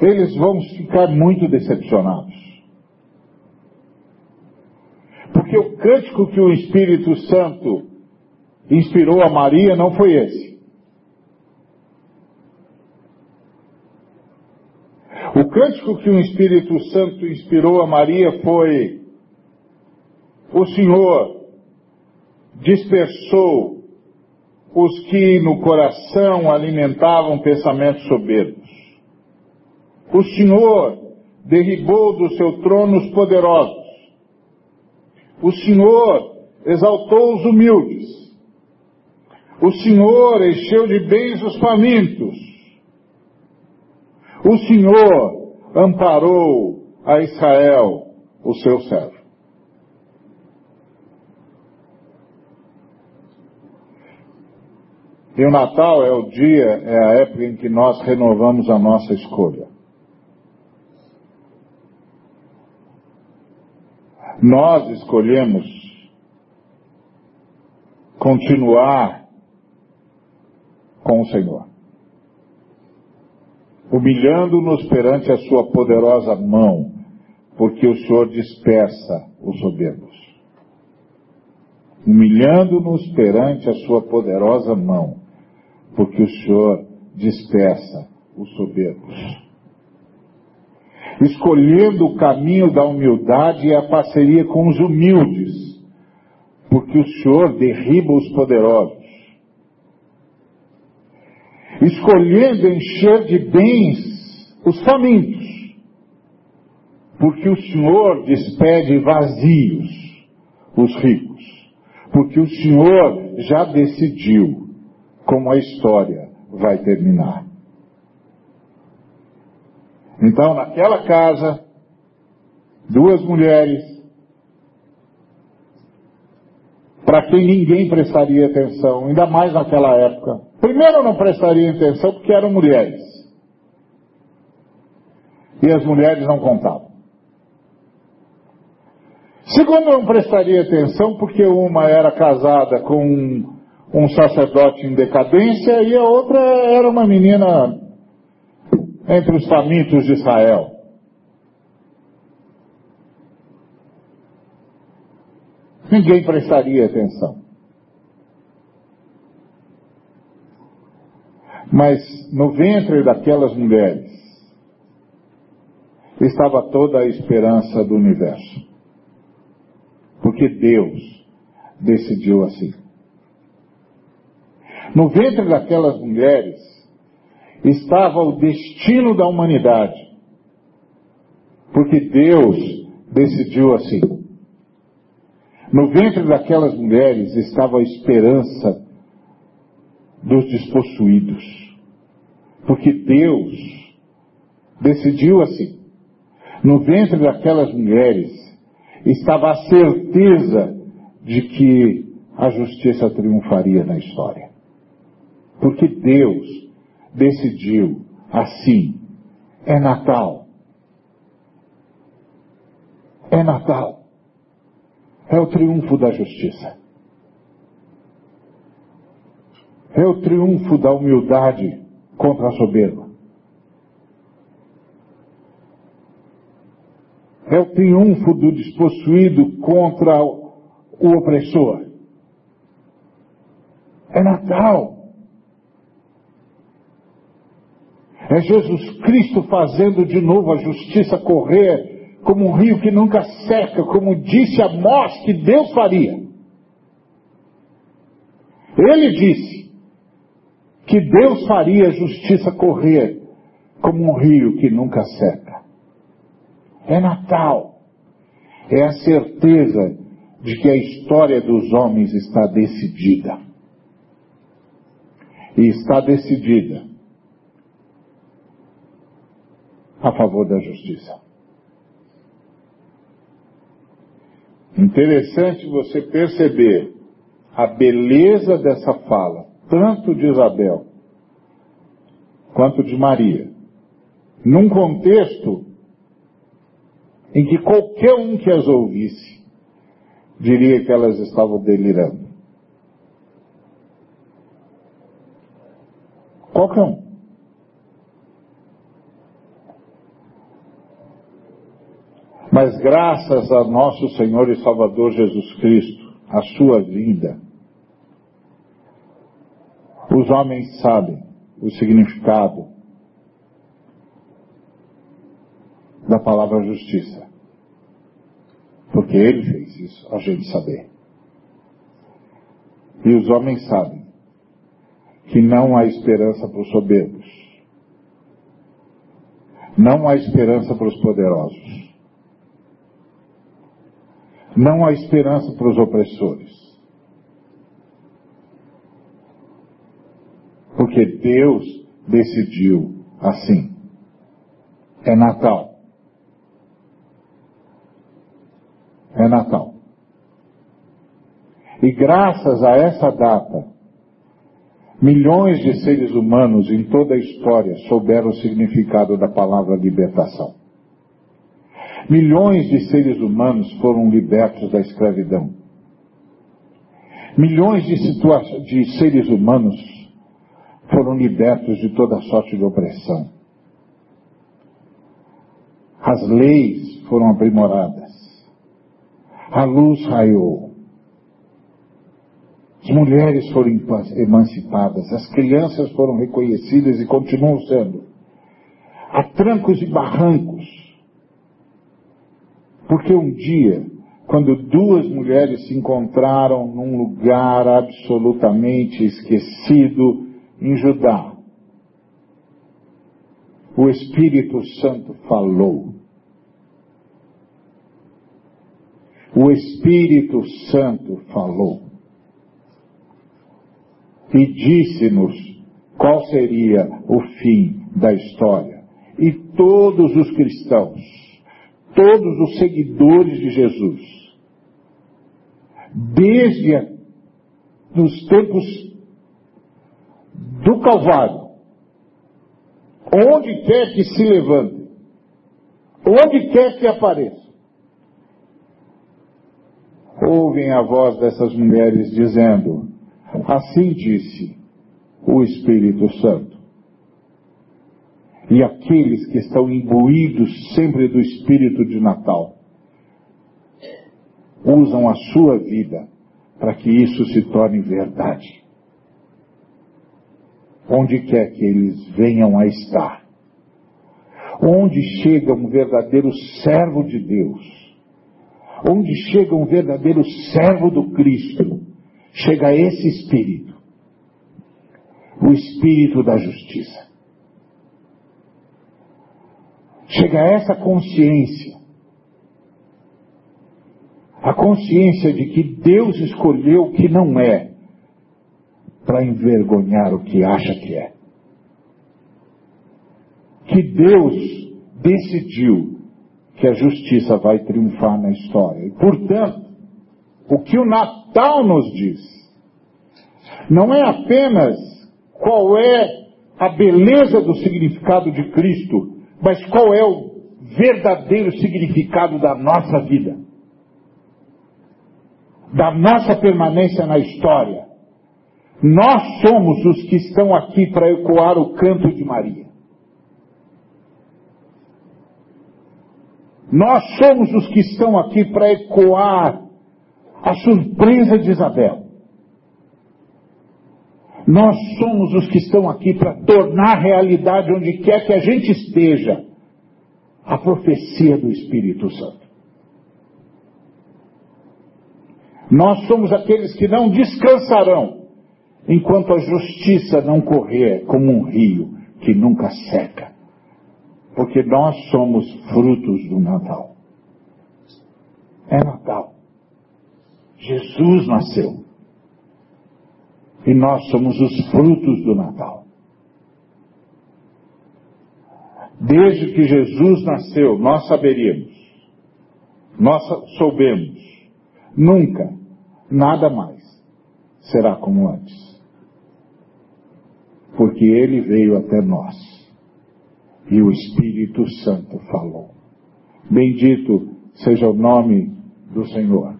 Eles vão ficar muito decepcionados. Porque o cântico que o Espírito Santo inspirou a Maria não foi esse. O cântico que o Espírito Santo inspirou a Maria foi: O Senhor dispersou os que no coração alimentavam pensamentos soberbos. O Senhor derribou do seu trono os poderosos. O Senhor exaltou os humildes. O Senhor encheu de bens os famintos. O Senhor amparou a Israel, o seu servo. E o Natal é o dia, é a época em que nós renovamos a nossa escolha. Nós escolhemos continuar com o Senhor humilhando-nos perante a sua poderosa mão, porque o Senhor dispersa os soberbos. Humilhando-nos perante a sua poderosa mão, porque o Senhor dispersa os soberbos. Escolhendo o caminho da humildade e a parceria com os humildes, porque o Senhor derriba os poderosos escolhendo encher de bens os famintos, porque o Senhor despede vazios os ricos, porque o Senhor já decidiu como a história vai terminar. Então, naquela casa, duas mulheres, para quem ninguém prestaria atenção, ainda mais naquela época, Primeiro, não prestaria atenção porque eram mulheres. E as mulheres não contavam. Segundo, não prestaria atenção porque uma era casada com um, um sacerdote em decadência e a outra era uma menina entre os famintos de Israel. Ninguém prestaria atenção. Mas no ventre daquelas mulheres estava toda a esperança do universo. Porque Deus decidiu assim. No ventre daquelas mulheres estava o destino da humanidade. Porque Deus decidiu assim. No ventre daquelas mulheres estava a esperança dos despossuídos. Porque Deus decidiu assim. No ventre daquelas mulheres estava a certeza de que a justiça triunfaria na história. Porque Deus decidiu assim. É Natal. É Natal. É o triunfo da justiça. É o triunfo da humildade contra a soberba. É o triunfo do despossuído contra o opressor. É Natal. É Jesus Cristo fazendo de novo a justiça correr como um rio que nunca seca, como disse Amós que Deus faria. Ele disse que Deus faria a justiça correr como um rio que nunca seca. É Natal. É a certeza de que a história dos homens está decidida. E está decidida a favor da justiça. Interessante você perceber a beleza dessa fala, tanto de Isabel quanto de Maria, num contexto em que qualquer um que as ouvisse diria que elas estavam delirando. Qualquer um. Mas graças a nosso Senhor e Salvador Jesus Cristo, a sua vida, os homens sabem o significado da palavra justiça. Porque ele fez isso, a gente saber. E os homens sabem que não há esperança para os soberbos. Não há esperança para os poderosos. Não há esperança para os opressores. Porque Deus decidiu assim. É Natal. É Natal. E graças a essa data, milhões de seres humanos em toda a história souberam o significado da palavra libertação. Milhões de seres humanos foram libertos da escravidão. Milhões de, de seres humanos foram libertos de toda sorte de opressão. As leis foram aprimoradas. A luz raiou. As mulheres foram emancipadas. As crianças foram reconhecidas e continuam sendo. Há trancos e barrancos porque um dia, quando duas mulheres se encontraram num lugar absolutamente esquecido em Judá, o Espírito Santo falou. O Espírito Santo falou. E disse-nos qual seria o fim da história. E todos os cristãos todos os seguidores de Jesus. Desde os tempos do Calvário, onde quer que se levante, onde quer que apareça, ouvem a voz dessas mulheres dizendo: Assim disse o Espírito Santo e aqueles que estão imbuídos sempre do espírito de Natal usam a sua vida para que isso se torne verdade. Onde quer que eles venham a estar, onde chega um verdadeiro servo de Deus, onde chega um verdadeiro servo do Cristo, chega esse espírito, o espírito da justiça chega a essa consciência. A consciência de que Deus escolheu o que não é para envergonhar o que acha que é. Que Deus decidiu que a justiça vai triunfar na história. E, portanto, o que o Natal nos diz não é apenas qual é a beleza do significado de Cristo, mas qual é o verdadeiro significado da nossa vida, da nossa permanência na história. Nós somos os que estão aqui para ecoar o canto de Maria. Nós somos os que estão aqui para ecoar a surpresa de Isabel. Nós somos os que estão aqui para tornar realidade onde quer que a gente esteja a profecia do Espírito Santo. Nós somos aqueles que não descansarão enquanto a justiça não correr como um rio que nunca seca. Porque nós somos frutos do Natal. É Natal. Jesus nasceu. E nós somos os frutos do Natal. Desde que Jesus nasceu, nós saberíamos, nós soubemos, nunca, nada mais será como antes. Porque ele veio até nós e o Espírito Santo falou. Bendito seja o nome do Senhor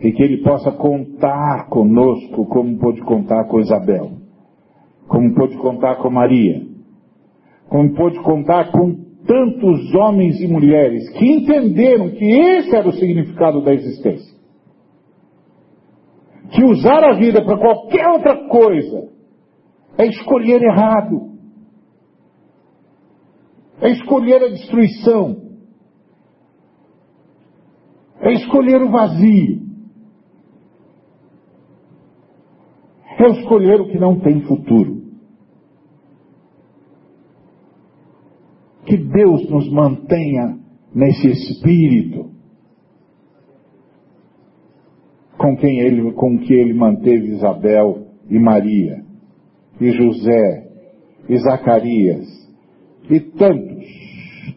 e que ele possa contar conosco como pôde contar com Isabel, como pôde contar com Maria, como pôde contar com tantos homens e mulheres que entenderam que esse era o significado da existência. Que usar a vida para qualquer outra coisa é escolher errado. É escolher a destruição. É escolher o vazio. É escolher o que não tem futuro. Que Deus nos mantenha nesse espírito com quem ele, com que ele manteve Isabel e Maria, e José, e Zacarias, e tantos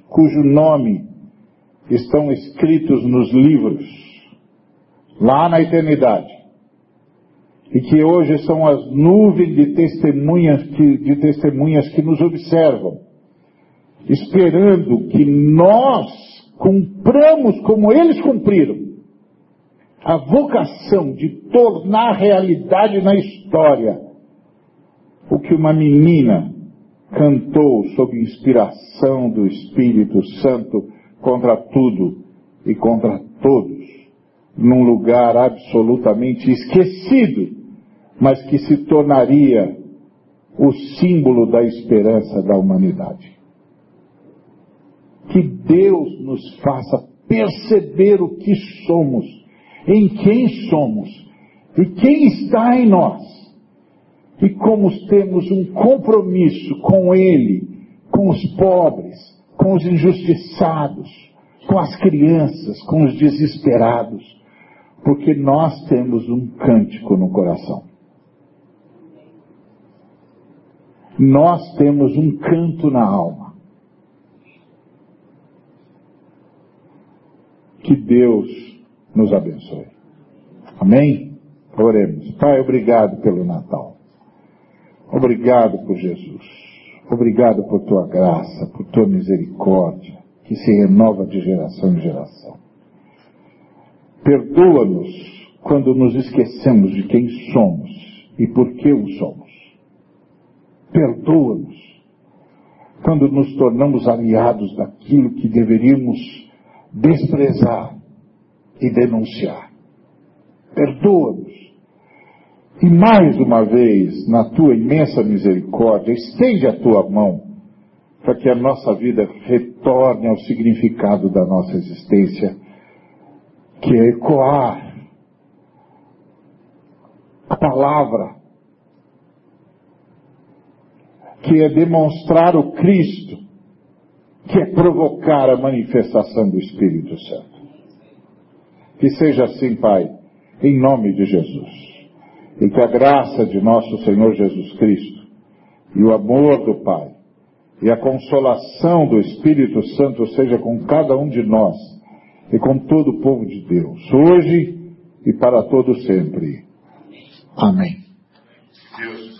cujo nome estão escritos nos livros, lá na eternidade e que hoje são as nuvens de testemunhas que, de testemunhas que nos observam, esperando que nós cumpramos como eles cumpriram a vocação de tornar realidade na história o que uma menina cantou sob inspiração do Espírito Santo contra tudo e contra todos num lugar absolutamente esquecido, mas que se tornaria o símbolo da esperança da humanidade. Que Deus nos faça perceber o que somos, em quem somos e quem está em nós. E como temos um compromisso com Ele, com os pobres, com os injustiçados, com as crianças, com os desesperados porque nós temos um cântico no coração. Nós temos um canto na alma. Que Deus nos abençoe. Amém? Oremos. Pai, obrigado pelo Natal. Obrigado por Jesus. Obrigado por tua graça, por tua misericórdia, que se renova de geração em geração. Perdoa-nos quando nos esquecemos de quem somos e por que o somos. Perdoa-nos quando nos tornamos aliados daquilo que deveríamos desprezar e denunciar. Perdoa-nos. E mais uma vez, na tua imensa misericórdia, estende a tua mão para que a nossa vida retorne ao significado da nossa existência que é ecoar a palavra, que é demonstrar o Cristo, que é provocar a manifestação do Espírito Santo. Que seja assim, Pai, em nome de Jesus. E que a graça de nosso Senhor Jesus Cristo e o amor do Pai e a consolação do Espírito Santo seja com cada um de nós e com todo o povo de Deus, hoje e para todo sempre. Amém. Deus